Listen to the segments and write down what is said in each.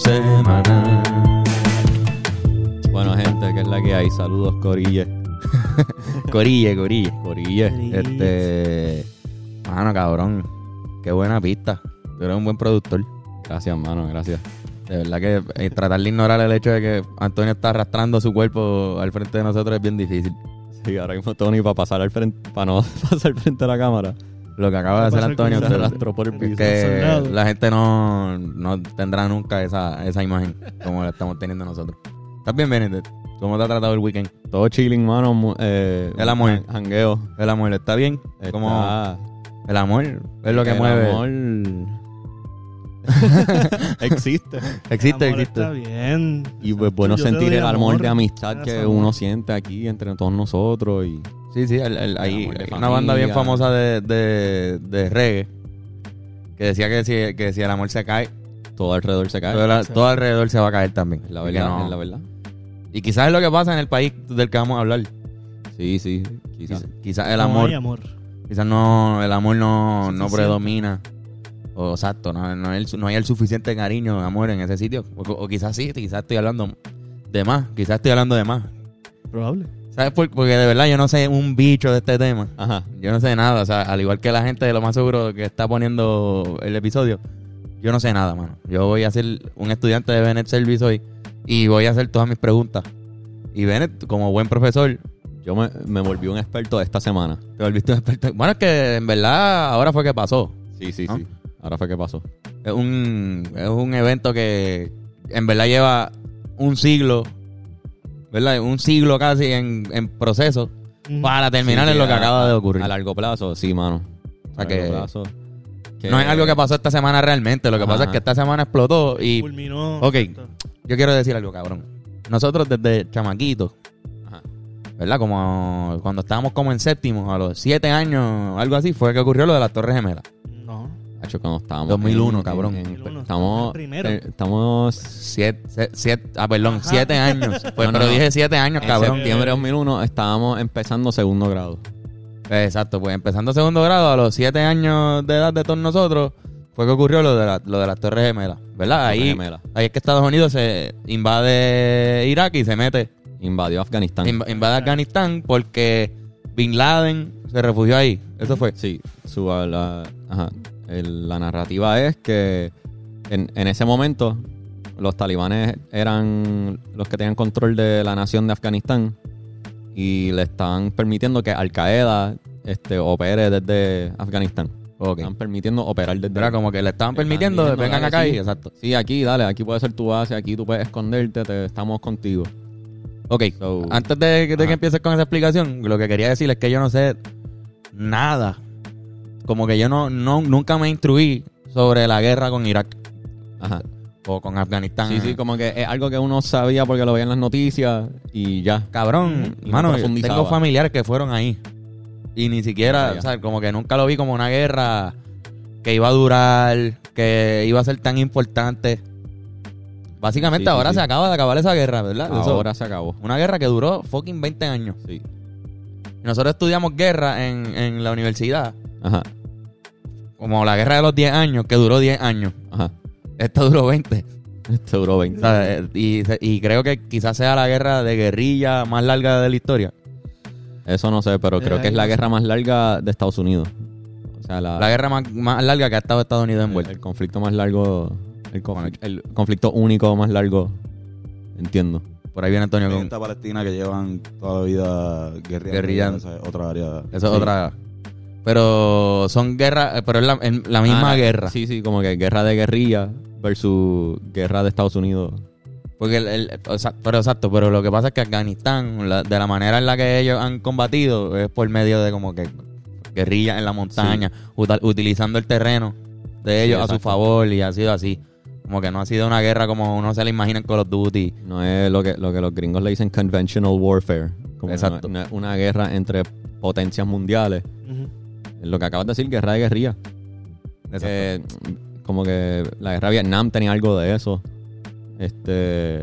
semana. Bueno, gente, que es la que hay. Saludos, Corille. Corille, corille. Corille. Este. Mano, cabrón. Qué buena pista. Tú eres un buen productor. Gracias, mano, gracias. De verdad que eh, tratar de ignorar el hecho de que Antonio está arrastrando su cuerpo al frente de nosotros es bien difícil. Sí, ahora mismo Tony para pasar al frente, para no pasar al frente de la cámara. Lo que acaba de hacer Antonio Se arrastró por el piso. que la gente no, no tendrá nunca esa, esa imagen como la estamos teniendo nosotros. ¿Estás bien, Benedict? ¿Cómo te ha tratado el weekend? Todo chilling, mano. mu- Eh, El amor. jan- Jangueo. ¿El amor está bien? ¿Cómo? Está- El amor es lo que el mueve. amor existe. Existe, El amor existe. Está bien. Y pues bueno Yo sentir el amor de amistad Gracias, que amor. uno siente aquí entre todos nosotros. Y Sí, sí, el- el- hay una banda bien famosa de, de, de reggae que decía que si, que si el amor se cae, todo alrededor se cae. todo, la- todo alrededor se va a caer también. Es la verdad, no- es la verdad. Y quizás es lo que pasa en el país del que vamos a hablar. Sí, sí, quizás. Quizás, el No amor, hay amor. quizás no, el amor no, no predomina. O exacto, no, no, hay el, no hay el suficiente cariño, amor en ese sitio. O, o quizás sí, quizás estoy hablando de más, quizás estoy hablando de más. Probable. ¿Sabes? por- Porque de verdad yo no sé un bicho de este tema. Ajá. Yo no sé nada, o sea, al igual que la gente de lo más seguro que está poniendo el episodio, yo no sé nada, mano. Yo voy a ser un estudiante de Bennett Service hoy y voy a hacer todas mis preguntas. Y Bennett, como buen profesor, Yo me, me volví un experto esta semana. te volviste un experto. Bueno, es que en verdad ahora fue que pasó. Sí, sí, sí. Ahora fue que pasó. Es un, es un evento que en verdad lleva un siglo, ¿verdad? Un siglo casi en, en proceso Mm. para terminar Sí, en lo que a- acaba de ocurrir. A largo plazo, sí, mano. O sea a que- largo plazo. que- No es algo que pasó esta semana realmente, lo que Ajá. pasa es que esta semana explotó y Culminó. Ok. yo quiero decir algo, cabrón. Nosotros desde chamaquitos. ¿verdad? Como cuando estábamos como en séptimo, a los siete años, algo así, fue que ocurrió lo de las Torres Gemelas. No. Hacho, cuando estábamos 2001, en- cabrón. en- 2001, estamos, primero. eh, estamos Siete, siete, ah, perdón, Ajá. siete años. Pues, No, no, pero no. dije siete años, en cabrón. septiembre de 2001 estábamos empezando segundo grado. Exacto, pues empezando segundo grado, a los siete años de edad de todos nosotros, fue que ocurrió lo de, la- lo de las Torres Gemelas, ¿verdad? Ahí, Gemelas. ahí es que Estados Unidos se invade Irak y se mete, Invadió Afganistán. inv- invade Afganistán porque Bin Laden se refugió ahí. Eso fue. Sí, su, la, ajá. El- la narrativa es que en, en ese momento los talibanes eran los que tenían control de la nación de Afganistán y le estaban permitiendo que Al Qaeda este, opere desde Afganistán. Ok. Están permitiendo operar desde Era como que le estaban permitiendo, diciendo, vengan acá sí. y exacto. Sí, aquí, dale, aquí puede ser tu base, aquí tú puedes esconderte, te, estamos contigo. Ok, So- antes de, de que empieces con esa explicación, lo que quería decir es que yo no sé nada. Como que yo no, no nunca me instruí sobre la guerra con Irak Ajá. o con Afganistán. Sí, sí, como que es algo que uno sabía porque lo veía en las noticias y ya. Cabrón, Y no mano, tengo familiares que fueron ahí. Y ni siquiera, o sea, como que nunca lo vi como una guerra que iba a durar, que iba a ser tan importante. Básicamente Sí, ahora sí. se acaba de acabar esa guerra, ¿verdad? Eso- Ahora se acabó. una guerra que duró fucking 20 años. Sí. Nosotros estudiamos guerra en, en la universidad, Ajá. Como la guerra de los 10 años, que duró 10 años. Ajá. Esta duró 20. Este duró O 20. sea, eh, y, y creo que quizás sea la guerra de guerrilla más larga de la historia. Eso no sé, pero Eh, creo que es la sé. guerra más larga de Estados Unidos. O sea, la, La guerra más, más larga que ha estado Estados Unidos el, envuelto. el conflicto más largo, el, confl- el conflicto único más largo, entiendo. Por ahí viene Antonio con... gente palestina que llevan toda la vida guerrillando. Guerrillando. Esa es otra área. Eso es Sí. otra... Pero son guerras, eh, pero es la, en la misma Ah, guerra. Sí, sí, como que guerra de guerrilla versus guerra de Estados Unidos. Porque el, el- o sea, pero exacto, pero lo que pasa es que Afganistán, la- de la manera en la que ellos han combatido, es por medio de como que guerrillas en la montaña, utilizando el terreno de ellos a su favor y ha sido así. Como que no ha sido una guerra como uno se la imagina en Call of Duty. No es lo que, lo que los gringos le dicen conventional warfare. Como Exacto. Una, una guerra entre potencias mundiales. Lo que acabas de decir, guerra de guerrilla. Eh, como que la guerra de Vietnam tenía algo de eso. Este.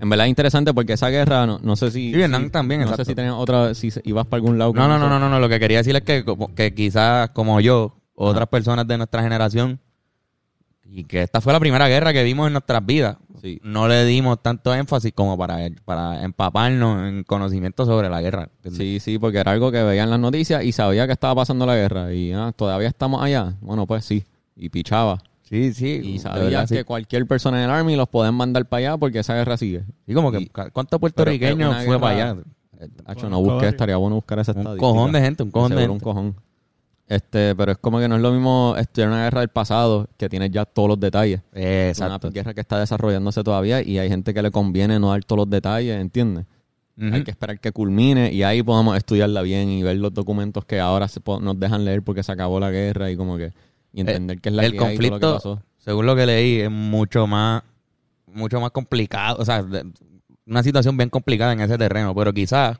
En verdad es interesante porque esa guerra, no, no sé si. Sí, Vietnam si- también, No exacto. sé si tenías otra. Si ibas para algún lado. No, no, no, no, no, lo que quería decir es que, que quizás como yo, otras personas de nuestra generación, Y que esta fue la primera guerra que vimos en nuestras vidas. Sí. No le dimos tanto énfasis como para, para empaparnos en conocimiento sobre la guerra. Sí, sí, porque era algo que veía en las noticias y sabía que estaba pasando la guerra. Y ah, todavía estamos allá. Bueno, pues sí. Y pichaba. sí, sí. Y sabía verdad, sí. que cualquier persona en el Army los pueden mandar para allá porque esa guerra sigue. Sí, como que ¿cuántos puertorriqueños fue guerra- para allá? Eh, Hacho, no busqué, estaría bueno buscar esa Un estadística. cojón de gente, un cojón de gente. un cojón. Este, pero es como que no es lo mismo estudiar una guerra del pasado que tienes ya todos los detalles. Eh, Es Una Exacto. guerra que está desarrollándose todavía y hay gente que le conviene no dar todos los detalles, ¿entiendes? Hay que esperar que culmine y ahí podamos estudiarla bien y ver los documentos que ahora se nos dejan leer porque se acabó la guerra y como que y entender que es la el que hay y todo lo que conflicto, pasó. según lo que leí, es mucho más, mucho más complicado. O sea, una situación bien complicada en ese terreno. Pero quizás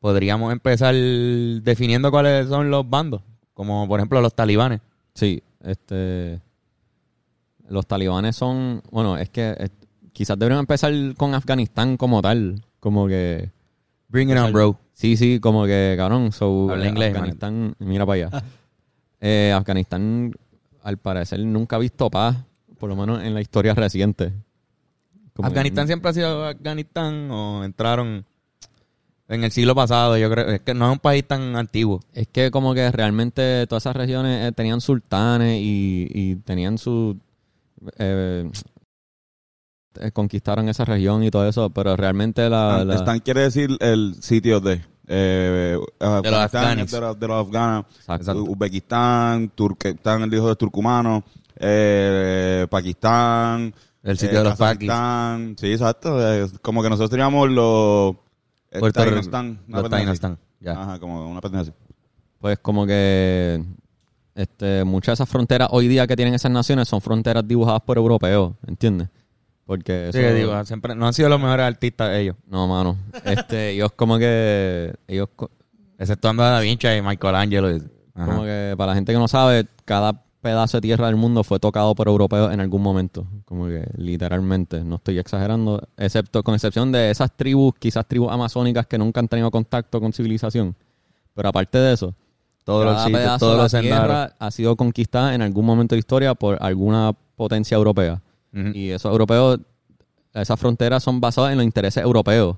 podríamos empezar definiendo cuáles son los bandos. Como por ejemplo los talibanes. Sí, este los talibanes son, bueno, es que quizás deberían empezar con Afganistán como tal, como que Bring it on, bro. Sí, sí, como que, cabrón, so, Habla inglés, Afganistán, mira para allá. Eh, Afganistán, al parecer, nunca ha visto paz, por lo menos en la historia reciente. Como ¿Afganistán siempre ha sido Afganistán o entraron en el siglo pasado? Yo creo es que no es un país tan antiguo. Es que como que realmente todas esas regiones eh, tenían sultanes y, y tenían su... eh, eh, conquistaron esa región y todo eso, pero realmente la... la- Están quiere decir el sitio de. Eh, Afganistán de, los- de los afganos. Exacto. Uzbekistán, Turquestán, el hijo de turcumanos. Eh, Pakistán. El sitio eh, de los paquis. Kazajistán. Sí, exacto. Es como que nosotros teníamos los. Puerto Rico. Una Los. Tainostán, ya. Ajá, como una pendeja así. Pues como que este, muchas de esas fronteras hoy día que tienen esas naciones son fronteras dibujadas por europeos, ¿entiendes? Porque Sí, eso- digo, siempre, no han sido los mejores artistas ellos. No, mano. Este, ellos como que... Ellos Exceptuando a Da Vinci y Michelangelo. Ajá. como que, para la gente que no sabe, cada pedazo de tierra del mundo fue tocado por europeos en algún momento. Como que literalmente, no estoy exagerando. Excepto, con excepción de esas tribus, quizás tribus amazónicas que nunca han tenido contacto con civilización. Pero aparte de eso, Todos los cada sitios, pedazo de la tierra ha sido conquistada en algún momento de historia por alguna potencia europea. Ujú. Y esos europeos, esas fronteras son basadas en los intereses europeos.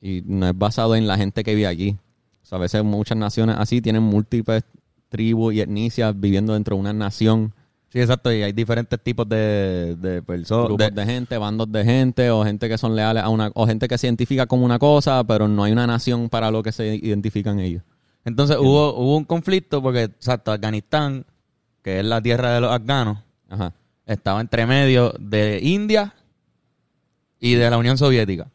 Y no es basado en la gente que vive aquí. O sea, a veces muchas naciones así tienen múltiples tribus y etnicias viviendo dentro de una nación. Sí, exacto. Y hay diferentes tipos de, de personas. grupos de, gente, bandos de gente, o gente que son leales a una, o gente que se identifica como una cosa, pero no hay una nación para lo que se identifican ellos. Entonces hubo, hubo un conflicto porque, exacto, Afganistán, que es la tierra de los afganos, Ajá. estaba entre medio de India y de la Unión Soviética,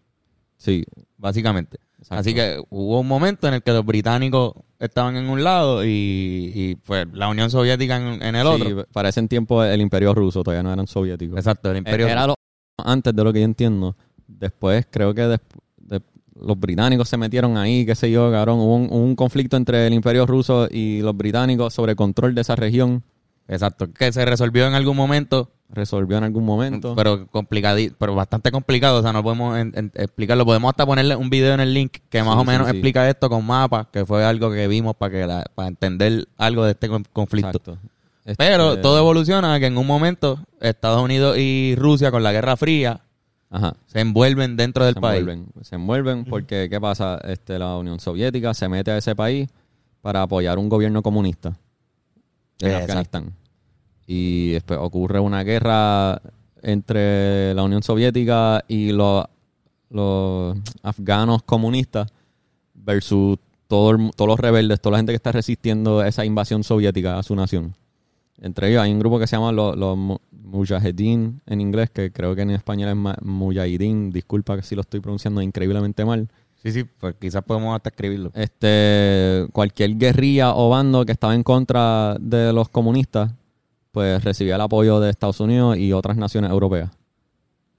Sí. básicamente. Exacto. Así que hubo un momento en el que los británicos estaban en un lado y, y, pues la Unión Soviética en, en el Sí, otro. para ese tiempo el imperio ruso todavía no eran soviéticos. Exacto, el imperio. Era lo- antes de lo que yo entiendo. Después creo que des- de- los británicos se metieron ahí, qué sé yo, cabrón. Hubo un, hubo un conflicto entre el imperio ruso y los británicos sobre control de esa región. Exacto, que se resolvió en algún momento, Resolvió en algún momento. pero complicado, pero bastante complicado, o sea, no podemos en- en- explicarlo. Podemos hasta ponerle un video en el link que más Sí, o menos sí, sí. explica esto con mapas, que fue algo que vimos para que la- para entender algo de este con- conflicto. Exacto. Este, Pero todo evoluciona que en un momento Estados Unidos y Rusia con la Guerra Fría Ajá. se envuelven dentro del se país. envuelven, se envuelven porque ¿qué pasa? Este, la Unión Soviética se mete a ese país para apoyar un gobierno comunista en Exacto. Afganistán. Y después ocurre una guerra entre la Unión Soviética y los, los afganos comunistas versus todo todos los rebeldes, toda la gente que está resistiendo esa invasión soviética a su nación. Entre ellos hay un grupo que se llama los, los mu- Mujahedin en inglés, que creo que en español es Mujahideen. Disculpa que si lo estoy pronunciando increíblemente mal. Sí, sí, pues quizás podemos hasta escribirlo. Este, cualquier guerrilla o bando que estaba en contra de los comunistas, pues recibía el apoyo de Estados Unidos y otras naciones europeas.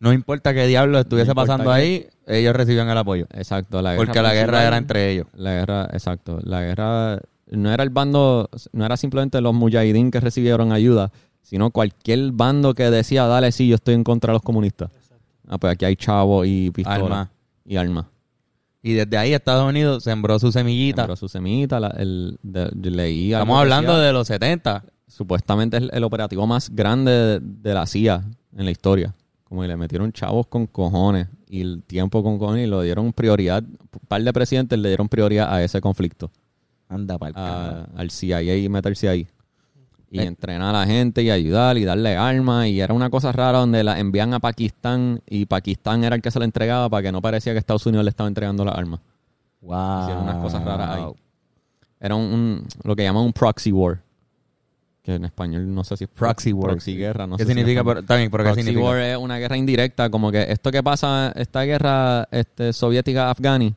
No importa qué diablo estuviese No pasando ahí, ellos recibían el apoyo. Exacto. La Porque la guerra era entre ellos. La guerra, exacto. La guerra no era el bando, no era simplemente los mujahideen que recibieron ayuda, sino cualquier bando que decía, dale, sí, yo estoy en contra de los comunistas. Ah, pues aquí hay chavos y pistolas. Y armas. Y desde ahí Estados Unidos sembró su semillita. Sembró su semillita, la- el, de- yo leí algo Estamos hablando decía- de los 70. supuestamente es el operativo más grande de, de la CIA en la historia. Como que le metieron chavos con cojones y el tiempo con cojones y lo dieron prioridad. Un par de presidentes le dieron prioridad a ese conflicto. Anda para el a- al CIA y meterse ahí. Y entrenar a la gente y ayudar y darle armas. Y era una cosa rara donde la envían a Pakistán y Pakistán era el que se la entregaba para que no parecía que Estados Unidos le estaba entregando las armas. Wow. Hicieron unas cosas raras ahí. Era un, un- lo que llaman un proxy war. Que en español no sé si es Proxy war. Proxy guerra. No ¿Qué sé significa? bien, pero ¿qué Proxy significa? war es una guerra indirecta, como que esto que pasa, esta guerra este, soviética afgani,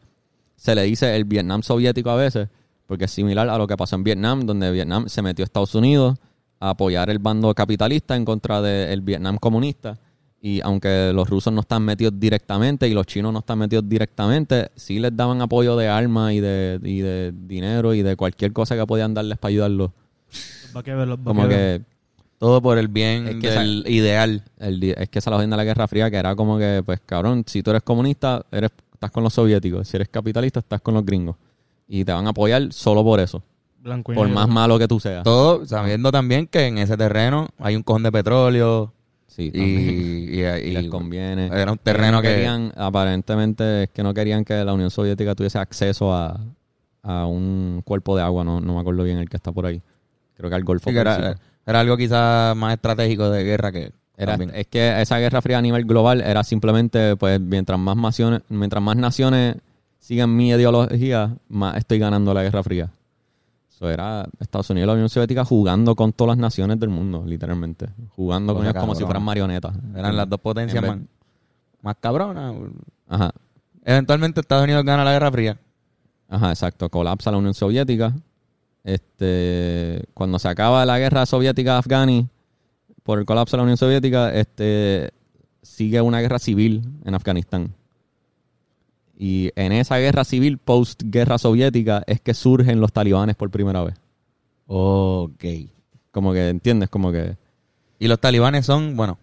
se le dice el Vietnam soviético a veces, porque es similar a lo que pasó en Vietnam, donde Vietnam se metió a Estados Unidos a apoyar el bando capitalista en contra del Vietnam comunista. Y aunque los rusos no están metidos directamente y los chinos no están metidos directamente, sí les daban apoyo de armas y de, y de dinero y de cualquier cosa que podían darles para ayudarlos. Los los Como que Todo por el bien Es que del ideal. el es que esa la de la Guerra Fría, que era como que, pues cabrón, si tú eres comunista, eres, estás con los soviéticos. Si eres capitalista, estás con los gringos. Y te van a apoyar solo por eso. Blanco y Por negro. más malo que tú seas. Todo sabiendo también que en ese terreno hay un cojón de petróleo Sí, y, y, Y y- les conviene. era un terreno no que... querían, aparentemente, es que no querían que la Unión Soviética tuviese acceso a, a un cuerpo de agua. No, no me acuerdo bien el que está por ahí. Creo que al Golfo sí, que era, era algo quizás más estratégico de guerra que... Era, también. es que esa guerra fría a nivel global era simplemente, pues, mientras más naciones, mientras más naciones sigan mi ideología, más estoy ganando la guerra fría. Eso era Estados Unidos y la Unión Soviética jugando con todas las naciones del mundo, literalmente. Jugando con ellos como si fueran marionetas. Eran las dos potencias más, más cabronas. Ajá, Eventualmente Estados Unidos gana la Guerra Fría. ajá, exacto. Colapsa la Unión Soviética. Este, cuando se acaba la guerra soviética afgani por el colapso de la Unión Soviética, este, sigue una guerra civil en Afganistán. Y en esa guerra civil post guerra soviética es que surgen los talibanes por primera vez. Ok. Como que, ¿entiendes? Como que... Y los talibanes son, bueno...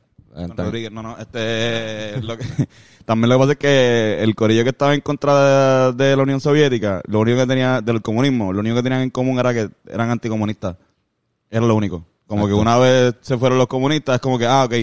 Rodríguez, no, no, este, lo que, también lo que pasa es que el corillo que estaba en contra de, de la Unión Soviética, lo único que tenía, del comunismo, lo único que tenían en común era que eran anticomunistas. Era lo único. Como que una vez se fueron los comunistas, es como que, ah, ok,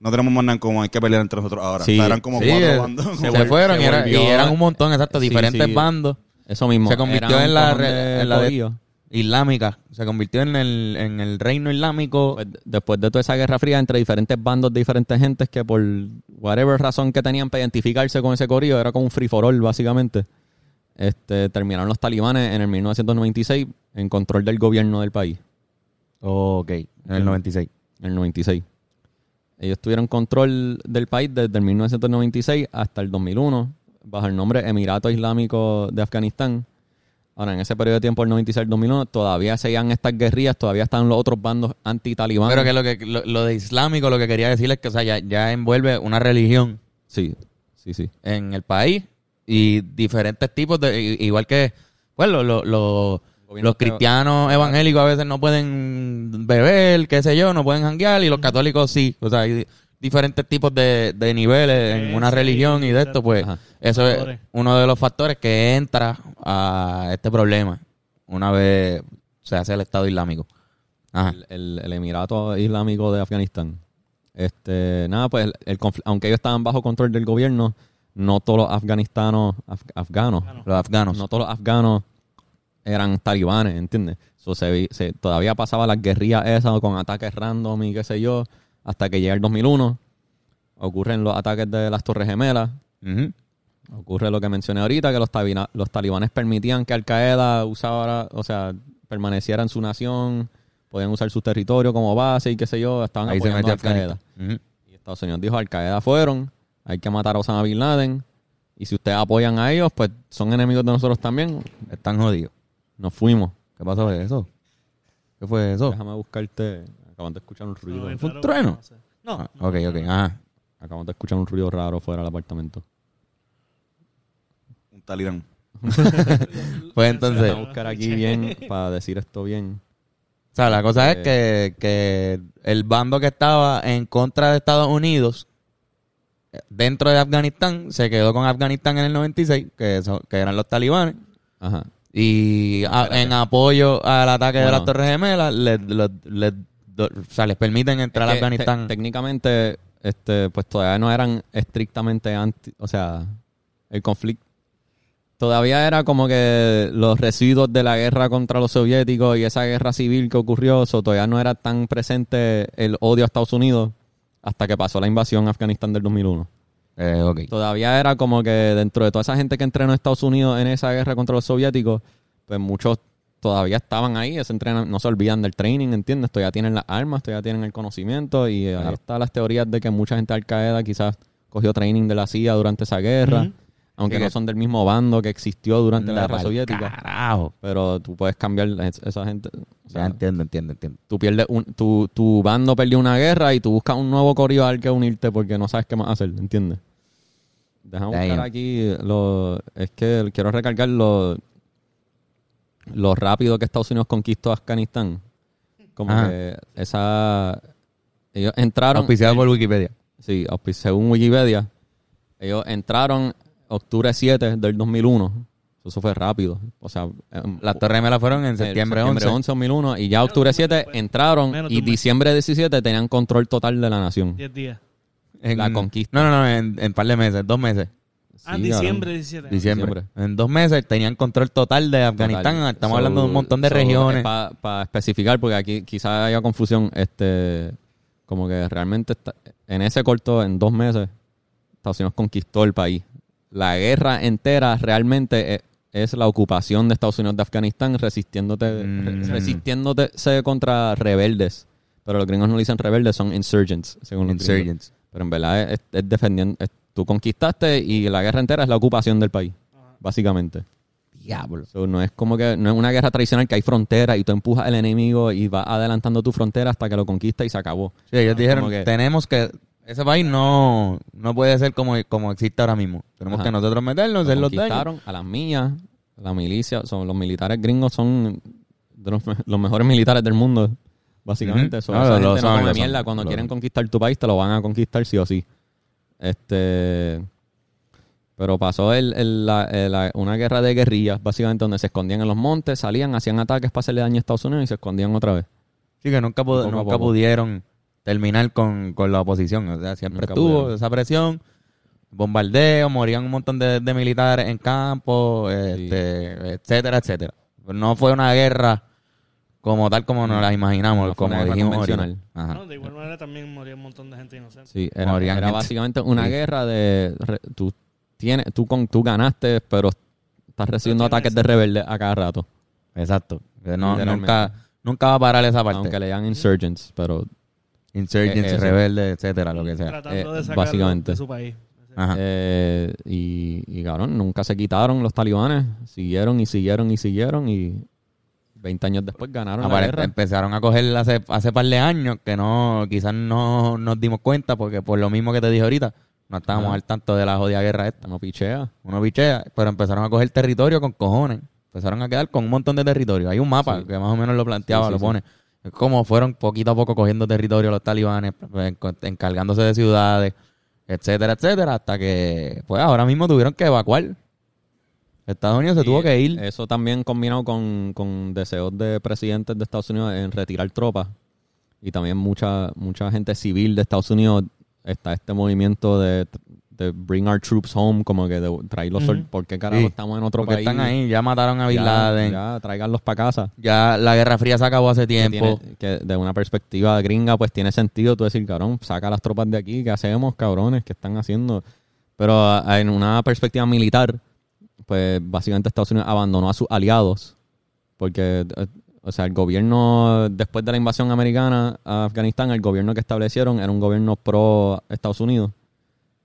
no tenemos más nada en común, hay que pelear entre nosotros ahora. Sí, o sea, eran como sí, cuatro eh, bandos. se, vol- fueron se y, era- volvió- y eran un montón, exacto, Sí, diferentes sí. bandos. Eso mismo. Se convirtió en la de en la de- corillo. Islámica. Se convirtió en el, en el reino islámico. Pues, después de toda esa guerra fría entre diferentes bandos de diferentes gentes que por whatever razón que tenían para identificarse con ese corillo era como un free for all básicamente. Este, terminaron los talibanes en el 1996 en control del gobierno del país, ok, en el 96. en el 96. Ellos tuvieron control del país desde el 1996 hasta el 2001 bajo el nombre Emirato Islámico de Afganistán. Ahora, en ese periodo de tiempo, el 96 al 2001, todavía seguían estas guerrillas, todavía estaban los otros bandos anti-talibanes. Pero que lo, que lo, lo de islámico lo que quería decir es que o sea, ya, ya envuelve una religión Sí, sí, sí. en el país y diferentes tipos de... Igual que, pues, lo- lo- los cristianos evangélicos a veces no pueden beber, qué sé yo, no pueden janguear y los católicos sí. O sea, hay diferentes tipos de, de niveles en una sí, religión y de esto, pues Ajá. eso es uno de los factores que entra a este problema una vez se hace el Estado Islámico. Ajá. el, el- el Emirato Islámico de Afganistán. Este, nada, pues el, aunque ellos estaban bajo control del gobierno, no todos los afganistanos, af- afganos, Los afganos. no todos los afganos eran talibanes, ¿entiendes? So, se, se- todavía pasaba las guerrillas esas con ataques random y qué sé yo, hasta que llega el 2001, ocurren los ataques de las Torres Gemelas. Ocurre lo que mencioné ahorita, que los, tabina- los talibanes permitían que Al Qaeda usara, o sea, permaneciera en su nación, podían usar su territorio como base y qué sé yo, estaban Ahí se apoyando metió a Al Qaeda. Afganistán. Ujú. Y Estados Unidos dijo, Al Qaeda fueron, hay que matar a Osama Bin Laden, y si ustedes apoyan a ellos, pues son enemigos de nosotros también. Están jodidos. Nos fuimos. ¿Qué pasó de eso? ¿Qué fue eso? Déjame buscarte, acaban de escuchar un ruido. ¿Fue un trueno? no sé. No, Ah, ok, ok. Ajá. Acaban de escuchar un ruido raro fuera del apartamento. Un talibán. Pues entonces, Déjame buscar aquí bien, para decir esto bien. o sea, la cosa es Eh, que, que el bando que estaba en contra de Estados Unidos dentro de Afganistán se quedó con Afganistán en el 96, que, eso- que eran los talibanes, Ajá. Y a- en apoyo al ataque de las Torres Gemelas, les, les- o sea, les permiten entrar a Es que Afganistán. te- técnicamente, este, pues todavía no eran estrictamente anti, o sea, el conflicto. Todavía era como que los residuos de la guerra contra los soviéticos y esa guerra civil que ocurrió, so, todavía no era tan presente el odio a Estados Unidos hasta que pasó la invasión a Afganistán del 2001. Eh. Todavía era como que dentro de toda esa gente que entrenó a Estados Unidos en esa guerra contra los soviéticos, pues muchos todavía estaban ahí, se entrenan, no se olvidan del training, ¿entiendes? Todavía tienen las armas, todavía tienen el conocimiento y ahí Claro. están las teorías de que mucha gente de Al Qaeda quizás cogió training de la CIA durante esa guerra, aunque Sí, no son del mismo bando que existió durante la guerra soviética. Carajo. Pero tú puedes cambiar es- esa gente. o Ya sea, entiendo, entiendo, entiendo. tú pierdes un, tu, tu bando perdió una guerra y tú buscas un nuevo correo al que unirte porque no sabes qué más hacer, ¿entiendes? Déjame buscar Damn. aquí lo, es que quiero recalcar lo, lo rápido que Estados Unidos conquistó Afganistán. Como Ajá. que esa ellos entraron Auspiciado por Wikipedia. Sí, según Wikipedia, ellos entraron octubre 7 del 2001. Eso fue rápido. O sea, em, Las Torres Gemelas fueron en el septiembre 11. 2001 y ya octubre 7 entraron y diciembre 17 tenían control total de la nación. 10 días. En- La conquista. No, no, no, en, en par de meses, dos meses. Ah, Sí, diciembre 17. Diciembre. Diciembre. En dos meses tenían control total de Afganistán. Total. Estamos So- hablando de un montón de so, regiones. Para especificar, porque aquí quizás haya confusión, este como que realmente está- en ese corto, en dos meses, Estados Unidos conquistó el país. La guerra entera realmente es, es la ocupación de Estados Unidos de Afganistán resistiéndote, Mm. re- resistiéndose contra rebeldes. Pero los gringos no le dicen rebeldes, son insurgents, según los gringos. Insurgents. Pero en verdad es, es defendiendo, es- tú conquistaste y la guerra entera es la ocupación del país, básicamente. Diablo. So, no es como que no es una guerra tradicional que hay fronteras y tú empujas al enemigo y vas adelantando tu frontera hasta que lo conquista y se acabó. Sí, ellos dijeron, que- tenemos que... Ese país no, no puede ser como, como existe ahora mismo. Tenemos Ajá. que nosotros meternos, hacer Lo los daños. a las millas, la milicia, son los militares gringos son de los, los mejores militares del mundo, básicamente. Ujú. So, No, esa lo- gente lo no come mierda. Cuando quieren conquistar tu país, te lo van a conquistar sí o sí. Este... Pero pasó el, el- la- el- la- una guerra de guerrillas, básicamente, donde se escondían en los montes, salían, hacían ataques para hacerle daño a Estados Unidos y se escondían otra vez. Sí, que nunca, Poco nunca poco. pudieron terminar con, con la oposición. O sea, siempre Nunca estuvo pudieron. esa presión, bombardeo, morían un montón de, de militares en campo, este, etcétera, etcétera. Pero no fue una guerra como tal como nos la imaginamos, como dijimos. No, de igual manera también moría un montón de gente inocente. Sí, era, era gente. básicamente una Sí. guerra de... re- tú, tienes, tú, con, tú ganaste, pero estás recibiendo Pero ataques de rebeldes a cada rato. Exacto. Que no- nunca, nunca va a parar esa parte. Aunque le llaman insurgents, pero... Insurgents, Eh, eso. rebeldes, etcétera, lo que sea. Tratando Eh, de sacarlo básicamente. de su país. Ajá. Eh, y, y cabrón, nunca se quitaron los talibanes. Siguieron y siguieron y siguieron y 20 años después ganaron la guerra. empezaron a coger hace, hace par de años que no quizás no nos dimos cuenta porque por lo mismo que te dije ahorita no estábamos al tanto de la jodida guerra esta. No pichea. uno bichea pero empezaron a coger territorio con cojones. Empezaron a quedar con un montón de territorio. Hay un mapa Sí. que más o menos lo planteaba Sí, sí, lo pone. Como fueron poquito a poco cogiendo territorio los talibanes encargándose de ciudades etcétera etcétera hasta que pues ahora mismo tuvieron que evacuar Estados Unidos se Y tuvo que ir Eso también combinado con, con deseos de presidentes de Estados Unidos en retirar tropas. Y también mucha, mucha gente civil de Estados Unidos está este movimiento de, de bring our troops home, como que de traerlos, Ujú. ¿por qué carajo Sí, estamos en otro porque país? están ahí ya mataron a Bin Laden ya, tráiganlos para casa. Ya la Guerra Fría se acabó hace Que tiempo. tiene- que de una perspectiva gringa, pues tiene sentido tú decir, cabrón, saca las tropas de aquí, ¿qué hacemos, cabrones? ¿Qué están haciendo? Pero ah, en una perspectiva militar, pues básicamente Estados Unidos abandonó a sus aliados. Porque, eh, o sea, el gobierno, después de la invasión americana a Afganistán, el gobierno que establecieron era un gobierno pro Estados Unidos.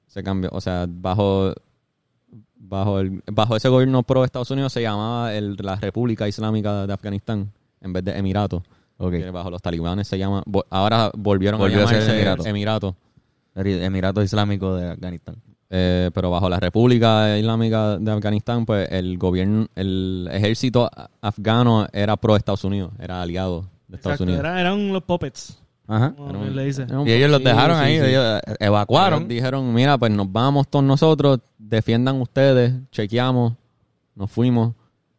Se cambió, o sea, bajo bajo el bajo ese gobierno pro Estados Unidos se llamaba el- la República Islámica de Afganistán en vez de Emirato. Ok. Que bajo los talibanes se llama. Ahora volvieron Volvió a a ser llamarse Emirato. Emirato. El Emirato Islámico de Afganistán. Eh, pero bajo la República Islámica de Afganistán, pues el gobierno, el ejército afgano era pro Estados Unidos, era aliado de Estados Exacto, Unidos. era- eran los puppets, Ajá. como Era un- le dice. era un- Y ellos los dejaron sí, ahí, sí. ellos eh, evacuaron. Ellos dijeron, mira, pues nos vamos todos nosotros, defiendan ustedes, chequeamos, nos fuimos.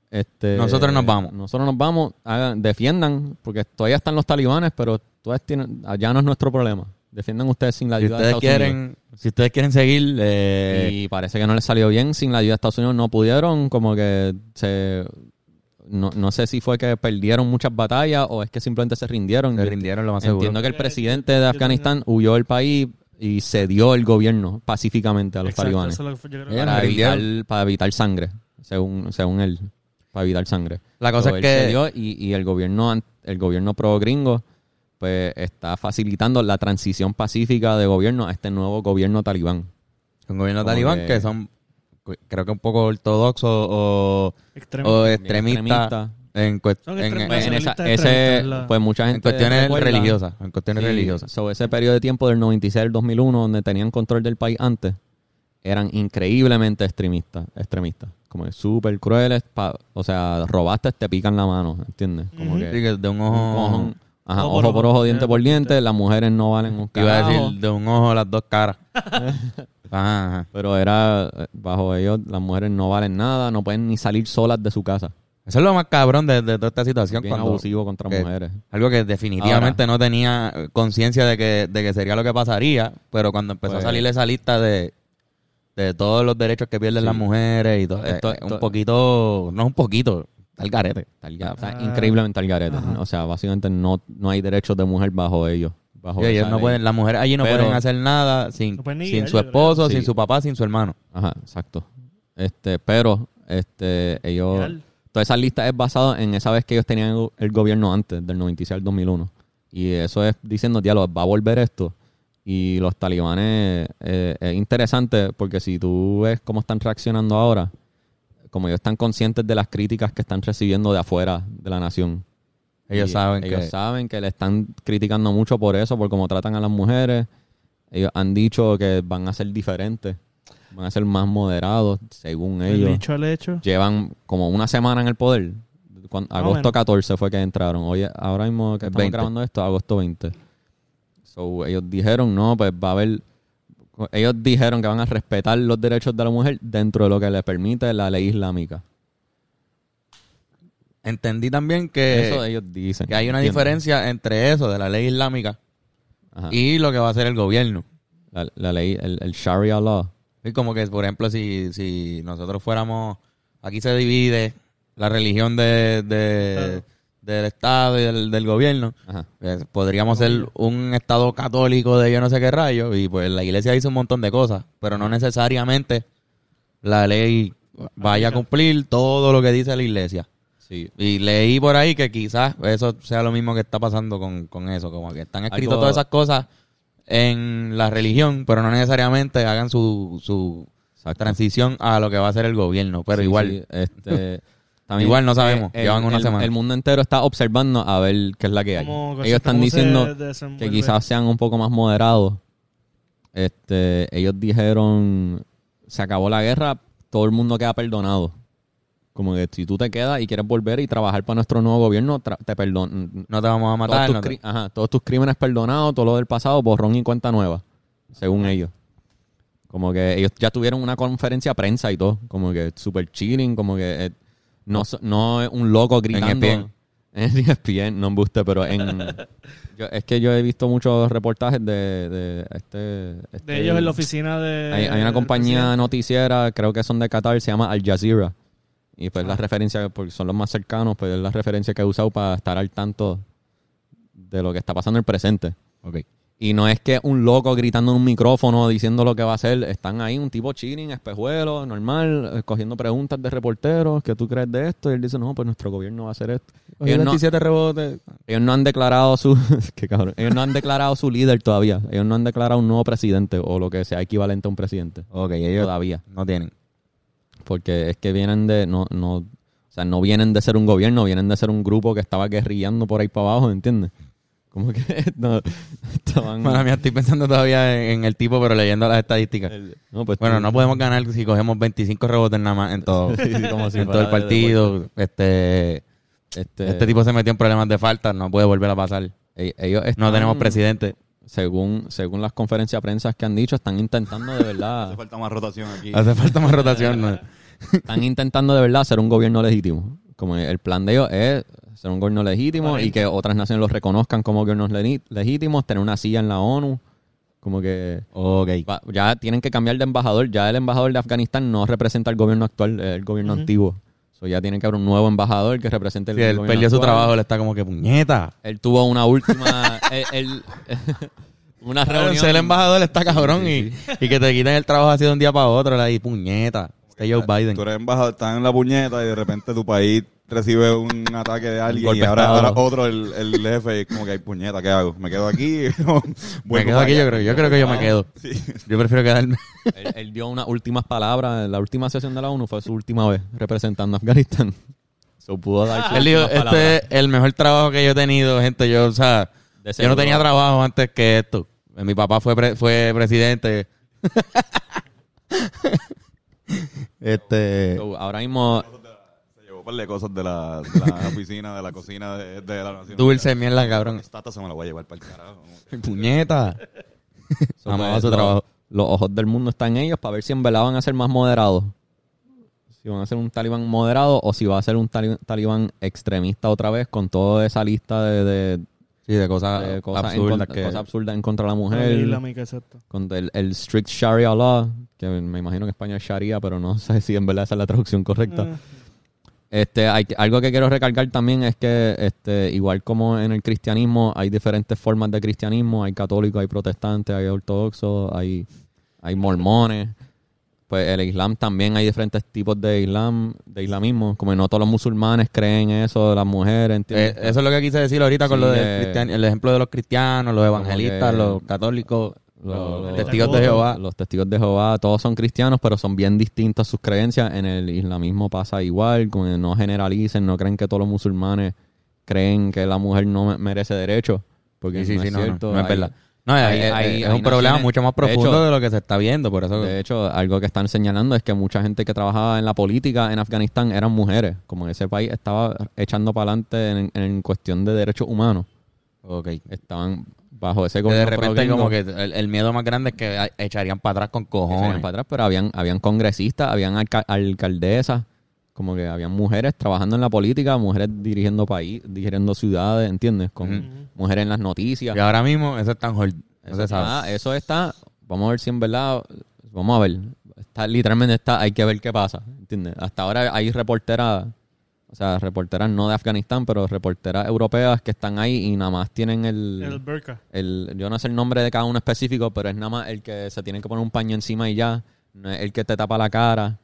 este, Nosotros nos vamos. Nosotros nos vamos, hagan, defiendan, porque todavía están los talibanes, pero todas tienen, allá no es nuestro problema. Defiendan ustedes sin la Si ayuda de Estados Unidos. si ustedes quieren seguir, eh, Y parece que no les salió bien. Sin la ayuda de Estados Unidos no pudieron. Como que se. No, no sé si fue que perdieron muchas batallas o es que simplemente se rindieron. se rindieron lo más seguro. Entiendo que el presidente de Afganistán huyó del país y cedió el gobierno pacíficamente a los Exacto, talibanes lo para evitar, para evitar sangre, según, según él, para evitar sangre. La cosa es que cedió y, y el gobierno an- el gobierno pro gringo pues está facilitando la transición pacífica de gobierno a este nuevo gobierno talibán. un gobierno como talibán que- que son, creo que un poco ortodoxos o, extremista. en, en- en esa- ese, la- pues mucha en cuestiones recuerda- religiosas, en cuestiones Sí, religiosas. sobre ese periodo de tiempo del 96 al 2001, donde tenían control del país antes, eran increíblemente extremistas, extremistas. Como súper crueles. pa- o sea, robaste, te pican la mano, ¿entiendes? Como que Sí, que de un un ojo, ajá, Ojo ojo, por ojo, diente por diente, las mujeres no valen un iba a carajo. decir de un ojo las dos caras. Ajá, ajá. Pero era, eh, bajo ellos, las mujeres no valen nada, no pueden ni salir solas de su casa. Eso es lo más cabrón de, de toda esta situación. Bien cuando, abusivo contra que- mujeres. Algo que definitivamente no tenía eh, conciencia de que, de que sería lo que pasaría, pero cuando empezó Pues- a salir esa lista de, de todos los derechos que pierden Sí. las mujeres y todo, Esto- eh, un poquito, no un poquito, está el garete. Está está Ah. increíblemente al garete. O sea, básicamente no, no hay derechos de mujer bajo ellos. Bajo ellos no pueden, las mujeres allí no Pero- pueden hacer nada sin, No sin su esposo, Sí. sin su papá, sin su hermano. Ajá, exacto. Este, pero este ellos Real. toda esa lista es basada en esa vez que ellos tenían el, el gobierno antes del 96 al 2001. Y eso es diciendo, diálogo, va a volver esto. Y los talibanes eh, es interesante porque si tú ves cómo están reaccionando ahora, como ellos están conscientes de las críticas que están recibiendo de afuera de la nación. Ellos Y saben ellos que saben que le están criticando mucho por eso, por cómo tratan a las mujeres. Ellos han dicho que van a ser diferentes, van a ser más moderados, según El ellos. dicho al hecho. Llevan como una semana en el poder. O agosto menos. 14 fue que entraron. Hoy, ahora mismo que El estamos 20. grabando esto, agosto 20. So, ellos dijeron, no, pues va a haber... Ellos dijeron que van a respetar los derechos de la mujer dentro de lo que les permite la ley islámica. entendí también que, eso ellos dicen. que hay una ¿entiendes? diferencia entre eso de la ley islámica Ajá. y lo que va a hacer el gobierno. La, la ley, el, el Sharia law. Es como que, por ejemplo, si, si nosotros fuéramos, aquí se divide la religión de, de- Claro. Del Estado y del, del gobierno. Ajá. Pues, podríamos ser un Estado católico de yo no sé qué rayo y pues la iglesia hizo un montón de cosas, pero no necesariamente la ley vaya a cumplir todo lo que dice la iglesia. Sí. Y leí por ahí que quizás eso sea lo mismo que está pasando con, con eso, como que están escritas Algo- todas esas cosas en la religión, pero no necesariamente hagan su, su transición a lo que va a ser el gobierno, pero Sí, igual. sí, este, Igual no sabemos, el- llevan una el- semana. El mundo entero está observando a ver qué es la que hay. Ellos están diciendo que quizás sean un poco más moderados. Este, ellos dijeron, se acabó la guerra, todo el mundo queda perdonado. Como que si tú te quedas y quieres volver y trabajar para nuestro nuevo gobierno, te perdonan. No te vamos a Todos, matar. tus no te- cri- ajá, todos tus crímenes perdonados, todo lo del pasado, borrón y cuenta nueva, según ellos. Como que ellos ya tuvieron una conferencia de prensa y todo, como que super chilling, como que eh, no, so- no es un loco gritando. ESPN. En ESPN, no embuste, pero en... yo- es que yo he visto muchos reportajes de, de este, este- De ellos en la oficina de. hay, hay una compañía noticiera, creo que son de Qatar, se llama Al Jazeera. Y pues Ah. la referencia, porque son los más cercanos, pues es la referencia que he usado para estar al tanto de lo que está pasando en el presente. Ok. Y no es que un loco gritando en un micrófono diciendo lo que va a hacer. Están ahí un tipo chilling, espejuelo, normal, eh, cogiendo preguntas de reporteros. ¿Qué tú crees de esto? Y él dice, no, pues nuestro gobierno va a hacer esto. Ellos no, 27 rebotes. ellos no han declarado su... qué cabrón. Ellos no han declarado su líder todavía. Ellos no han declarado un nuevo presidente o lo que sea equivalente a un presidente. Ok, ellos Todavía. no tienen. Porque es que vienen de... No, no, o sea, no vienen de ser un gobierno, vienen de ser un grupo que estaba guerrillando por ahí para abajo, ¿entiendes? Como que no, estaban... Mala mía, estoy pensando todavía en, en el tipo, pero leyendo las estadísticas. No, pues Bueno, tú- no podemos ganar si cogemos 25 rebotes nada más en todo, Sí, como si en todo el partido. Este, Este, este tipo se metió en problemas de falta, no puede volver a pasar. ellos No tenemos presidente. Según, según las conferencias de prensa que han dicho, están intentando de Hace verdad, falta más rotación aquí. Hace falta más rotación. ¿no? están intentando de verdad hacer un gobierno legítimo. Como el plan de ellos es ser un gobierno legítimo y que otras naciones los reconozcan como gobiernos le- legítimos, tener una silla en la ONU. Como que Ok. va- ya tienen que cambiar de embajador. Ya el embajador de Afganistán no representa al gobierno actual, es el gobierno antiguo. So ya tienen que haber un nuevo embajador que represente el Si él gobierno perdió su trabajo, él está como que puñeta. Él tuvo una última. él- él- una Claro, reunión. Ser el embajador está cabrón Sí, y, y que te quiten el trabajo así de un día para otro. Ahí, puñeta. Este Joe Biden. Tú eres embajador, estás en la puñeta y de repente tu país recibe un ataque de alguien golpe y ahora, ahora otro, el, el jefe, y es como que hay puñeta, ¿qué hago? ¿Me quedo aquí? Me quedo aquí, yo creo. Yo creo que yo me quedo. Sí. Yo prefiero quedarme. Él, él dio unas últimas palabras. La última sesión de la ONU fue su última vez representando a Afganistán. So pudo dar Él dijo, palabras. este es el mejor trabajo que yo he tenido, gente. Yo, o sea, yo no tenía trabajo antes que esto. Mi papá fue pre- fue presidente. este... So, ahora mismo par de cosas de la, de la oficina, de la cocina de, de la nación. Dulce mierda, cabrón. Esta taza me la voy a llevar para el carajo. Puñeta. so, Amaba pues, su lo- trabajo. los ojos del mundo están en ellos para ver si en verdad van a ser más moderados. Si van a ser un talibán moderado o si va a ser un tali- talibán extremista otra vez con toda esa lista de, de- Sí, de cosas, de cosas, absurdas contra, que... cosas absurdas en contra de la El mujer. islámica, exacto. con el, el strict Sharia law, que me imagino que en España es Sharia, pero no sé si en verdad esa es la traducción correcta. Eh, Este, hay, algo que quiero recalcar también es que, este, igual como en el cristianismo, hay diferentes formas de cristianismo. Hay católicos, hay protestantes, hay ortodoxos, hay, hay mormones. Pues el islam también hay diferentes tipos de islam, de islamismo. Como no todos los musulmanes creen eso de las mujeres, Eh, ¿entiendes? eso es lo que quise decir ahorita con lo del eh, el ejemplo de los cristianos, los evangelistas, que- los católicos, Los- testigos de Jehová. Los testigos de Jehová, todos son cristianos, pero son bien distintos sus creencias. En el islamismo pasa igual, no generalicen, no creen que todos los musulmanes creen que la mujer no me- merece derecho. Porque Sí, sí, no sí, es no, cierto. no es verdad. No, es- hay- es, hay- es hay un problema mucho más de profundo hecho- de lo que se está viendo, por eso... De hecho, algo que están señalando es que mucha gente que trabajaba en la política en Afganistán eran mujeres. Como ese país estaba echando para adelante en, en cuestión de derechos humanos. ok. Estaban bajo ese Que gobierno de repente como que el, el miedo más grande es que echarían para atrás con cojones. para atrás, pero habían, habían congresistas, habían alca- alcaldesas, como que habían mujeres trabajando en la política, mujeres dirigiendo país, dirigiendo ciudades, ¿entiendes? Con mujeres en las noticias. Y ahora mismo eso está en hold. Eso, está, eso está, vamos a ver si en verdad, vamos a ver, está literalmente está, hay que ver qué pasa, ¿entiendes? Hasta ahora hay reporteras, o sea, reporteras no de Afganistán, pero reporteras europeas que están ahí y nada más tienen El el, burka. el, yo no sé el nombre de cada uno específico, pero es nada más el que se tiene que poner un paño encima y ya, no es el que te tapa la cara.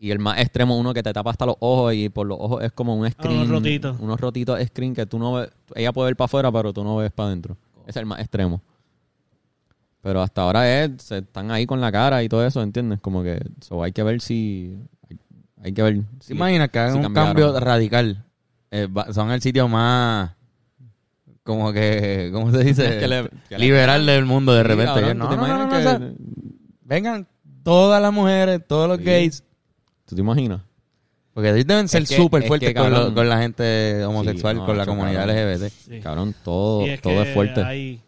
Y el más extremo, uno que te tapa hasta los ojos y por los ojos es como un screen. unos rotitos. Unos rotitos screen que tú no ves. Ella puede ver para afuera, pero tú no ves para adentro. Es el más extremo. Pero hasta ahora es, se están ahí con la cara y todo eso, ¿entiendes? Como que so, hay que ver si. Hay, que ver. ¿Te si- imaginas que hagan si un cambio radical? Eh, va- son el sitio más... Como que... ¿Cómo se dice? Que le- que le- Liberal del mundo de Sí, repente. cabrón, no, ¿tú te no, no, imaginas no, que- o sea, vengan todas las mujeres, todos los Sí. gays. ¿Tú te imaginas? Porque ellos deben ser súper es fuertes que, con, lo- cabrón, con la gente homosexual, no, con la comunidad cabrón. LGBT. Sí. Cabrón, todo, es todo es fuerte. hay-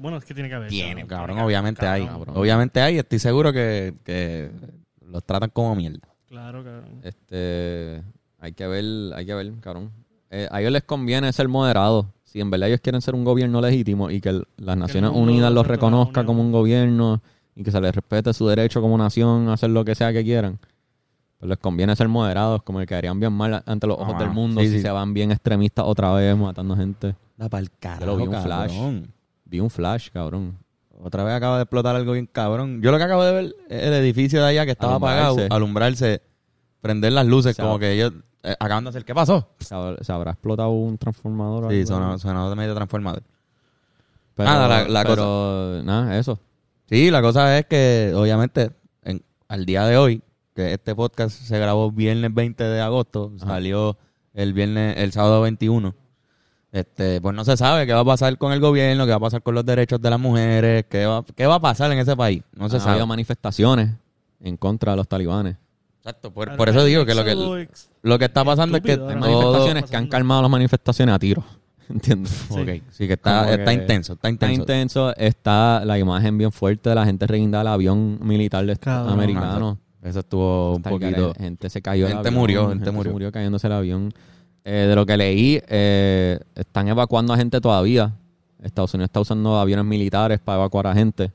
bueno, es que tiene que haber. Tiene, cabrón, obviamente hay. cabrón. Obviamente hay. Estoy seguro que, que los tratan como mierda. Claro, cabrón. Este, hay que ver, hay que ver, cabrón. Eh, a ellos les conviene ser moderados. Si en verdad ellos quieren ser un gobierno legítimo y que el- las Naciones Unidas los reconozca como un gobierno y que se les respete su derecho como nación a hacer lo que sea que quieran, pues les conviene ser moderados, como que quedarían bien mal ante los Ah, ojos del mano. mundo Sí, si sí. se van bien extremistas otra vez matando gente. Da Yo lo vi un flash. Vi un flash, cabrón. Otra vez acaba de explotar algo bien cabrón. Yo lo que acabo de ver es el edificio de allá que estaba apagado, alumbrarse, prender las luces, como que ellos eh, acaban de hacer. ¿Qué pasó? ¿Se, habrá- se habrá explotado un transformador? o Sí, algo? sonó, medio transformador. Pero, Nada, la- la pero, nada, eso. Sí, la cosa es que, obviamente, en- al día de hoy, que este podcast se grabó viernes 20 de agosto, salió el viernes, el sábado 21. Este, pues no se sabe qué va a pasar con el gobierno, qué va a pasar con los derechos de las mujeres, qué va, qué va a pasar en ese país. No se Han sabe. habido manifestaciones en contra de los talibanes. Exacto, por, por eso digo que lo que lo que está pasando es que Hay manifestaciones que han calmado las manifestaciones a tiros. ¿Entiendes? Sí. Sí que está, está que intenso, está Está intenso. Está la imagen bien fuerte de la gente reguindada al avión militar de- Cabrón. americano. Eso estuvo un poquito... gente se cayó. del Gente avión, murió, gente murió. se murió cayéndose el avión. Eh, de lo que leí, eh, están evacuando a gente todavía. Estados Unidos está usando aviones militares para evacuar a gente.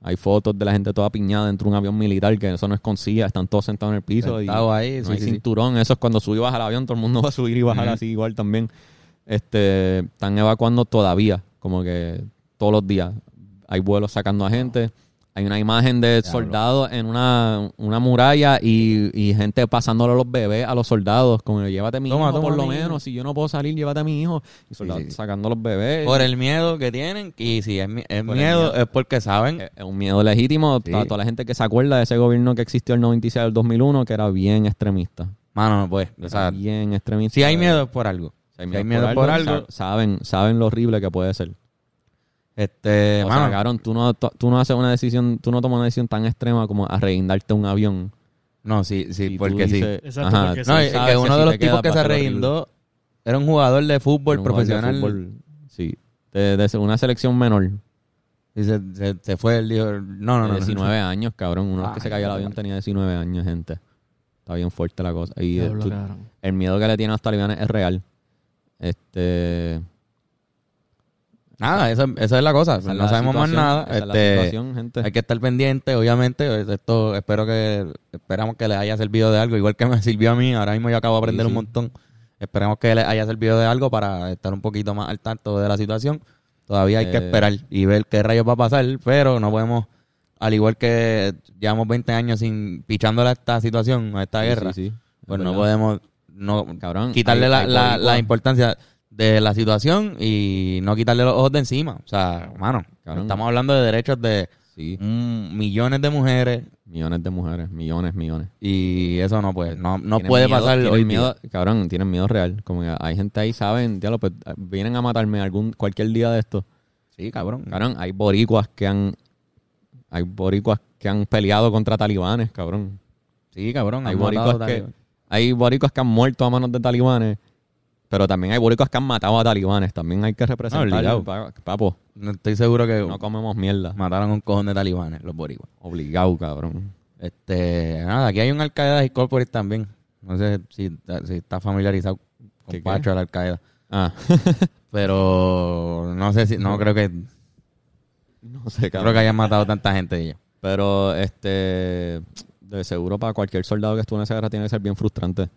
Hay fotos de la gente toda piñada dentro de un avión militar, que eso no es con silla, están todos sentados en el piso. y ahí, no sí, hay sí, sí. cinturón. Eso es cuando subí y baja el avión, todo el mundo va a subir y bajar así igual también. Este, están evacuando todavía, como que todos los días. Hay vuelos sacando a gente. Hay una imagen de Diablo. soldados en una, una muralla y, y gente pasándole los bebés a los soldados. Como llévate a mi Toma, hijo por toma, lo mi hijo. menos. Si yo no puedo salir, llévate a mi hijo. Y soldados sí, sí. sacando los bebés. Por el miedo que tienen. Y si es, mi- es Por miedo, miedo. es porque saben... Es es un miedo legítimo Sí. para toda la gente que se acuerda de ese gobierno que existió el 96 del 2001, que era bien extremista. Mano, pues, o sea, bien extremista. si hay miedo es por algo. Si hay Si hay miedo, miedo por algo, sa- saben, saben lo horrible que puede ser. Este, O mano, sea, cabrón, tú no, tú no haces una decisión, tú no tomas una decisión tan extrema como arreguindarte un avión. no, sí, sí, Y porque sí. Exacto, ajá, porque No, sí, que uno si de los tipos que se ser horrible. reindó era un jugador de fútbol de profesional. fútbol, sí, de, de una selección menor. Y se, se, se fue, él dijo, no, no, de no. no. 19 años, cabrón. Uno de que se Ay, cayó el avión tenía 19 años, gente. Está bien fuerte la cosa. Y eh, tú- el miedo que le tienen a los talibanes es real. Este. Nada, eso, eso es la cosa. esa no la sabemos más nada. esa Este, gente. hay que estar pendiente, obviamente. Esto espero que esperamos que les haya servido de algo, igual que me sirvió a mí. Ahora mismo yo acabo de aprender Sí, un montón. Esperemos que les haya servido de algo para estar un poquito más al tanto de la situación. Todavía hay que Eh. esperar y ver qué rayos va a pasar, pero no podemos, al igual que llevamos 20 años sin pichándole a esta situación, a esta Sí, guerra, pues Es no podemos no Cabrón, quitarle hay- la, hay la- la importancia de la situación y no quitarle los ojos de encima. O sea, mano, Cabrón. estamos hablando de derechos de Sí, mm, millones de mujeres millones de mujeres, millones, millones. y eso no puede, no, no puede miedo- pasar hoy miedo, día. cabrón, tienen miedo real. Como que hay gente ahí, saben, diablo, pues vienen a matarme algún cualquier día de esto. Sí, cabrón. Cabrón, hay boricuas que han hay boricuas que han peleado contra talibanes, cabrón. Sí, cabrón. Hay boricuas que hay boricuas que han muerto a manos de talibanes, pero también hay boricuas que han matado a talibanes. También hay que representar, obligado. pa- papo. No estoy seguro que No comemos mierda. mataron un cojón de talibanes, los boricuas. Obligado, cabrón. Este, nada, aquí hay un Al Qaeda Incorporated también. No sé si, si está familiarizado con ¿Qué? Pacho al Al Qaeda. Ah, Pero no sé si, no creo que, no sé, creo cabrón. que hayan matado tanta gente ellos. Pero este de seguro para cualquier soldado que estuvo en esa guerra tiene que ser bien frustrante.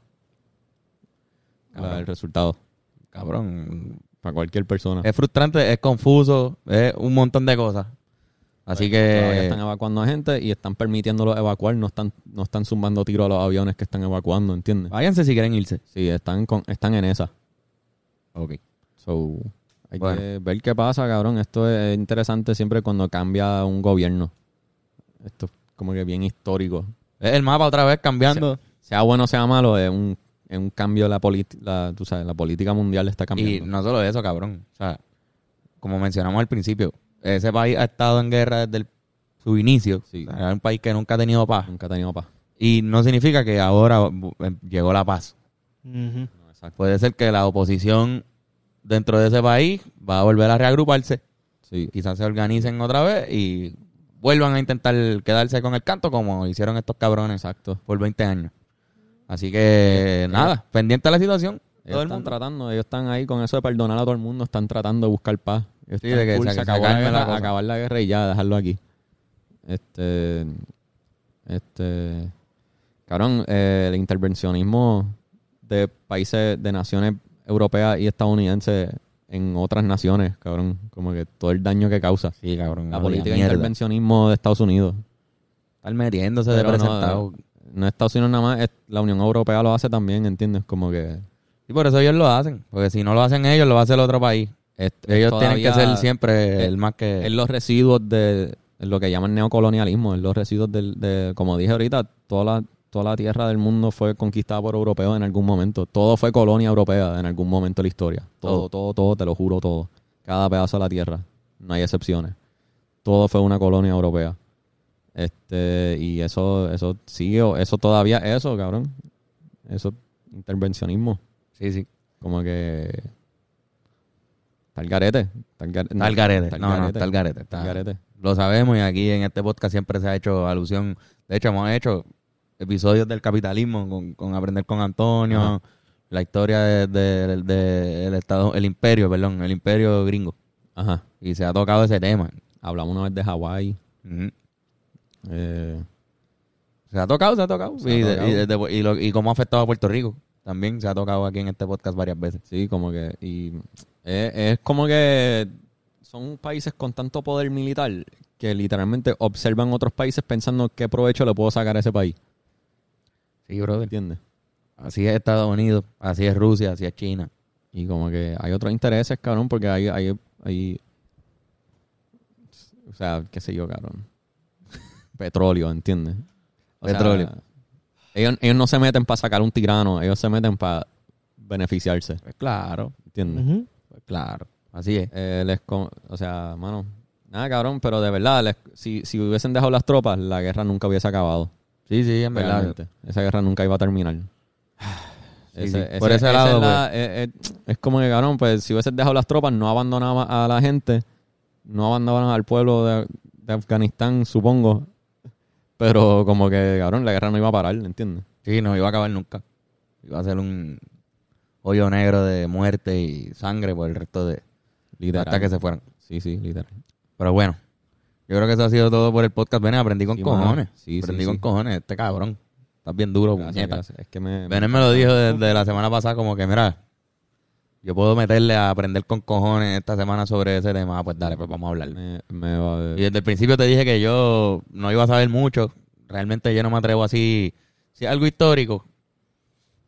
La- Cabrón. el resultado. Cabrón. Para cualquier persona. Es frustrante, es confuso, es un montón de cosas. Así Todavía que, están evacuando a gente y están permitiéndolo evacuar, no están, no están zumbando tiro a los aviones que están evacuando, ¿entiendes? váyanse si quieren irse. Sí, están con, están en esa. Ok. So, hay Bueno. que ver qué pasa, cabrón. Esto es interesante siempre cuando cambia un gobierno. Esto es como que bien histórico. Es el mapa otra vez cambiando. Sea bueno o sea malo, es un, es un cambio de la política, tú sabes, la política mundial está Y cambiando. no solo eso, cabrón. O sea, como mencionamos al principio, ese país ha estado en guerra desde el- su inicio. Sí. O sea, es un país que nunca ha tenido paz. Nunca ha tenido paz. Y no significa que ahora eh, llegó la paz. No. Puede ser que la oposición dentro de ese país va a volver a reagruparse. Sí. Quizás se organicen otra vez y vuelvan a intentar quedarse con el canto como hicieron estos cabrones Exacto. por 20 años. Así que nada, pendiente de la situación. Ellos Todo el están mundo. tratando, ellos están ahí con eso de perdonar a todo el mundo, están tratando de buscar paz. Ellos Sí, están de que se- se se acabó la guerra, acabar la guerra y ya, dejarlo aquí. Este, este, cabrón, eh, el intervencionismo de países, de naciones europeas y estadounidenses en otras naciones, cabrón, como que todo el daño que causa. Sí, cabrón. La política de intervencionismo de Estados Unidos. Estar metiéndose de Pero no, presentado. No es Estados Unidos nada más, es- la Unión Europea lo hace también, ¿entiendes? Como que... Y por eso ellos lo hacen. Porque si no lo hacen ellos, lo va a hacer el otro país. es- Ellos es tienen que ser siempre el más que... es los residuos de lo que llaman neocolonialismo, es los residuos del, de, como dije ahorita, toda la, toda la tierra del mundo fue conquistada por europeos en algún momento. Todo fue colonia europea en algún momento de la historia. Todo, todo, todo, te lo juro, todo. Cada pedazo de la tierra. No hay excepciones. Todo fue una colonia europea. Este, y eso, eso sigue, eso todavía, eso, cabrón. Eso, intervencionismo. Sí, sí. Como que. Está el garete. Está el garete. Está el garete. No, no, garete. el garete. El garete. Lo sabemos y aquí en este podcast siempre se ha hecho alusión. De hecho, hemos hecho episodios del capitalismo, con, con aprender con Antonio, Ajá. la historia del de, de- de- el estado, el imperio, perdón, el imperio gringo. Ajá. Y se ha tocado ese tema. Hablamos una vez de Hawái. Ujú. Eh, Se ha tocado, se ha tocado. Se ha y, de- y y lo- y cómo ha afectado a Puerto Rico. También se ha tocado aquí en este podcast varias veces. sí, como que. Y es, es como que son países con tanto poder militar que literalmente observan otros países pensando qué provecho le puedo sacar a ese país. Sí, brother. ¿Entiendes? Así es Estados Unidos, así es Rusia, así es China. Y como que hay otros intereses, cabrón, porque hay, hay, hay o sea, qué sé yo, cabrón. Petróleo, ¿entiendes? O sea, Petróleo. ellos, ellos no se meten para sacar un tirano, ellos se meten para beneficiarse, Pues claro, ¿entiendes? Pues claro. Así es. Eh, les con- o sea, mano, nada, cabrón, pero de verdad, les- si, si hubiesen dejado las tropas, la guerra nunca hubiese acabado. Sí, sí, en verdad. Realmente. Esa guerra nunca iba a terminar. Sí, sí. Por ese lado, es, la- eh, eh, es como que, cabrón, pues si hubieses dejado las tropas, no abandonaba a la gente, no abandonaban al pueblo de, de Afganistán, supongo. Pero como que, cabrón, la guerra no iba a parar, ¿entiendes? Sí, no iba a acabar nunca. Iba a ser un hoyo negro de muerte y sangre por el resto de... Literal. Hasta que se fueran. Sí, sí, literal. Pero bueno, yo creo que eso ha sido todo por el podcast. Ven, aprendí con Sí, cojones. Sí, aprendí sí, con cojones. Este cabrón. Estás bien duro, Gracias, puñeta. gracias. Es que me... Me lo dijo desde la semana pasada como que, mira, yo puedo meterle a aprender con cojones esta semana sobre ese tema. Ah, pues dale, pues vamos a hablar. me, me va- Y desde el principio te dije que yo no iba a saber mucho. Realmente yo no me atrevo así. Si es algo histórico,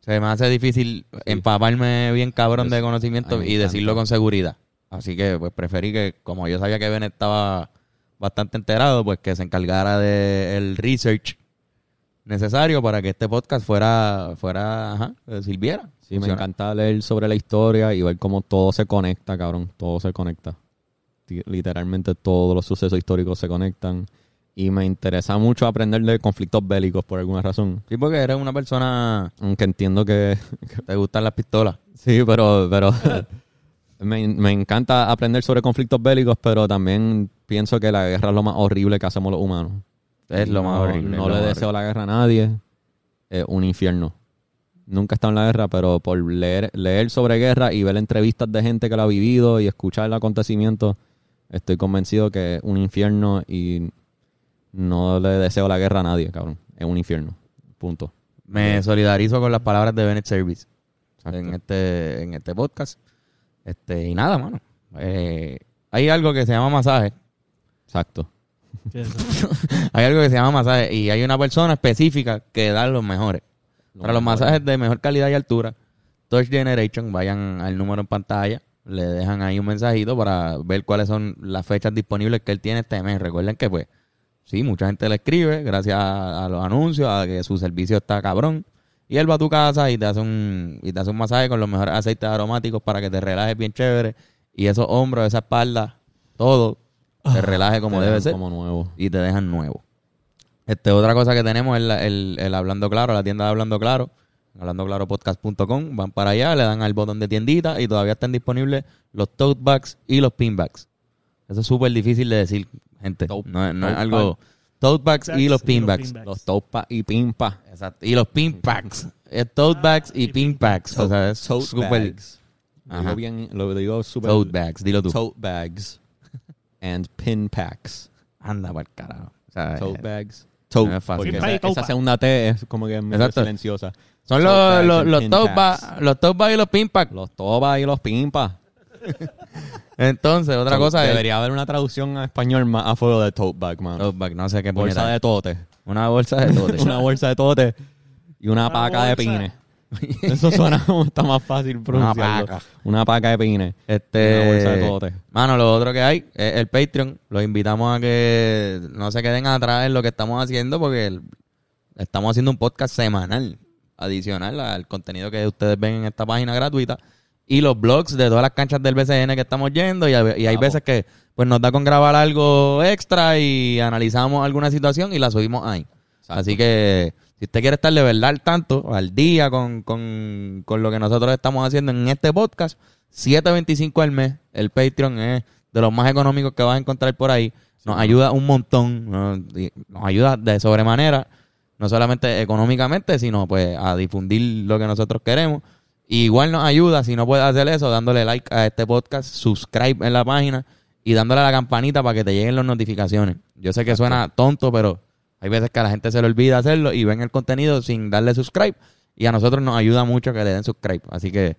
se me hace difícil empaparme bien cabrón de Eso. conocimiento y decirlo con seguridad. Así que pues preferí que, como yo sabía que Ben estaba bastante enterado, pues que se encargara del research necesario para que este podcast fuera, fuera, ajá, eh, sirviera. Sí, me encanta leer sobre la historia y ver cómo todo se conecta, cabrón. Todo se conecta. Literalmente todos los sucesos históricos se conectan. Y me interesa mucho aprender de conflictos bélicos por alguna razón. Sí, porque eres una persona Aunque entiendo que... que te gustan las pistolas. Sí, pero... pero me, me encanta aprender sobre conflictos bélicos, pero también pienso que la guerra es lo más horrible que hacemos los humanos. Es lo más No- horrible. No le deseo la guerra a nadie. Es un infierno. Nunca he estado en la guerra, pero por leer, leer sobre guerra y ver entrevistas de gente que lo ha vivido y escuchar el acontecimiento, estoy convencido que es un infierno y no le deseo la guerra a nadie, cabrón. Es un infierno. Punto. Me solidarizo con las palabras de Bennett Service Exacto. en este, en este podcast. Este, y nada, mano. Eh, hay algo que se llama masaje. Exacto. Hay algo que se llama masaje. Y hay una persona específica que da los mejores. Para los masajes de mejor calidad y altura, Touch Generation, vayan al número en pantalla, le dejan ahí un mensajito para ver cuáles son las fechas disponibles que él tiene este mes. Recuerden que, pues, sí, mucha gente le escribe gracias a, a los anuncios, a que su servicio está cabrón. Y él va a tu casa y te hace un, y te hace un masaje con los mejores aceites aromáticos para que te relajes bien chévere. Y esos hombros, esa espalda, todo, te relaje como Te debe ser Como nuevo. y te dejan nuevo. Este, otra cosa que tenemos es la- el, el Hablando Claro, la tienda de Hablando Claro, hablandoclaropodcast.com. Van para allá, le dan al botón de tiendita y todavía están disponibles los tote bags y los pin bags. Eso es súper difícil de decir, gente. Tote- no, es- no es tote algo. Tote bags y los pin bags. Los topa y pimpa. Exacto. Y los pin packs. Tote bags y pin packs. O sea, es Tote súper. bags. Lo bien, lo digo súper. Tote bags, dilo tú. Tote bags. And pin packs. Anda para el carajo. O sea, Tote eh, bags. No es fácil. Esa, tote segunda T es como que Exacto. silenciosa. son Tote los, bags los, los pin tote packs. bags los tote bags y los pin packs. Los toba y los pimpa. Entonces, otra Tote- cosa es. Debería haber una traducción a español más a fuego de tote bag, man. Tote bag, no sé qué bolsa puñeta de tote. Una bolsa de tote. una bolsa de tote y una, Una paca de pines. Eso suena como está más fácil pronunciarlo. paca. Una paca de pines. Este, Una bolsa de tote. Mano, lo otro que hay es el Patreon. Los invitamos a que no se queden atrás en lo que estamos haciendo porque estamos haciendo un podcast semanal adicional al contenido que ustedes ven en esta página gratuita y los blogs de todas las canchas del BCN que estamos yendo y, hay- y hay veces que pues nos da con grabar algo extra y analizamos alguna situación y la subimos ahí. Exacto. Así que si usted quiere estar de verdad al tanto, al día con, con, con lo que nosotros estamos haciendo en este podcast, 7.25 al mes. El Patreon es de los más económicos que vas a encontrar por ahí. Nos ayuda un montón. Nos, ayuda de sobremanera. no solamente económicamente, sino pues a difundir lo que nosotros queremos. Y igual nos ayuda, si no puedes hacer eso, dándole like a este podcast, subscribe en la página y dándole a la campanita para que te lleguen las notificaciones. Yo sé que suena tonto, pero hay veces que a la gente se le olvida hacerlo y ven el contenido sin darle subscribe. Y a nosotros nos ayuda mucho que le den subscribe. Así que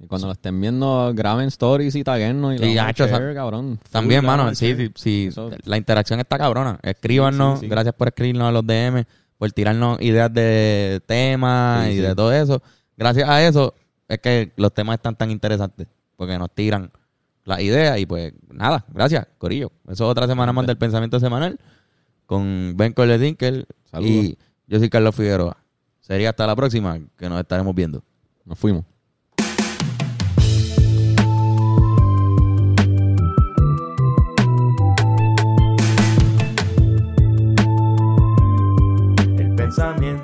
Y cuando lo estén viendo, graben stories y taguennos y Sí, lo hacho, share, cabrón. También, Full, mano, sí, sí, sí, la interacción está cabrona. Escríbanos, Sí, gracias por escribirnos a los DM, por tirarnos ideas de temas y de todo eso. Gracias a eso es que los temas están tan interesantes, porque nos tiran las ideas y pues nada, gracias, Corillo. Eso es otra semana más del pensamiento semanal con Ben Colledinkel Saludos. y yo soy Carlos Figueroa. Sería hasta la próxima que nos estaremos viendo. Nos fuimos. El pensamiento